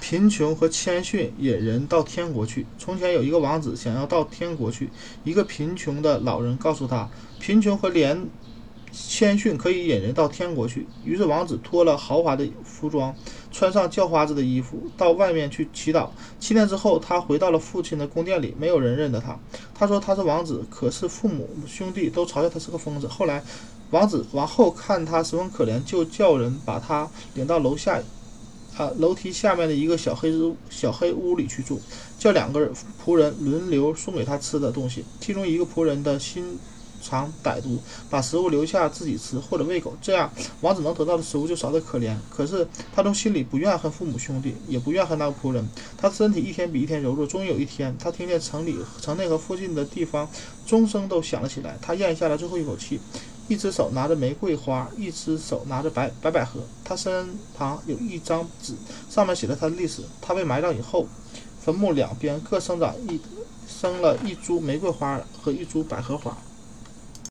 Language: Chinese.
贫穷和谦逊引人到天国去。从前有一个王子想要到天国去，一个贫穷的老人告诉他，贫穷和廉谦逊可以引人到天国去。于是王子脱了豪华的服装，穿上叫花子的衣服，到外面去祈祷。七天之后，他回到了父亲的宫殿里，没有人认得他。他说他是王子，可是父母兄弟都嘲笑他是个疯子。后来，王子王后看他十分可怜，就叫人把他领到楼下。啊，楼梯下面的一个小黑屋，小黑屋里去住，叫两个仆人轮流送给他吃的东西。其中一个仆人的心肠歹毒，把食物留下自己吃或者喂狗，这样王子能得到的食物就少得可怜。可是他从心里不怨恨父母兄弟，也不怨恨那个仆人。他身体一天比一天柔弱。终于有一天，他听见城里、城内和附近的地方钟声都响了起来。他咽下了最后一口气。一只手拿着玫瑰花，一只手拿着白白百合。他身旁有一张纸，上面写着他的历史。他被埋葬以后，坟墓两边各生长一生了一株玫瑰花和一株百合花。